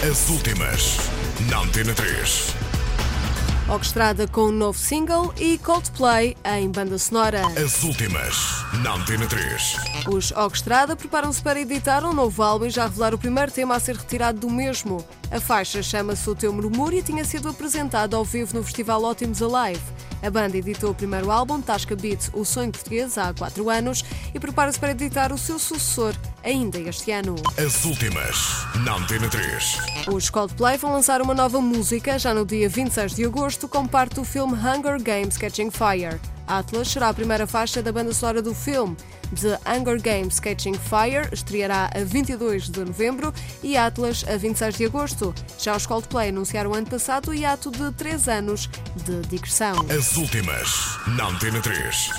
As últimas, na Antena 3. Orquestrada com um novo single e Coldplay em banda sonora. As últimas, na Antena 3. Os Orquestrada preparam-se para editar um novo álbum e já revelar o primeiro tema a ser retirado do mesmo. A faixa chama-se O Teu Murmúrio e tinha sido apresentada ao vivo no Festival Ótimos Alive. A banda editou o primeiro álbum, Tasca Beat, O Sonho Português, há quatro anos e prepara-se para editar o seu sucessor ainda este ano. As últimas, na Antena 3. Os Coldplay vão lançar uma nova música já no dia 26 de agosto, como parte do filme Hunger Games Catching Fire. Atlas será a primeira faixa da banda sonora do filme. The Hunger Games Catching Fire estreará a 22 de novembro e Atlas a 26 de agosto. Já os Coldplay anunciaram ano passado o hiato de 3 anos de digressão. As últimas, na Antena 3.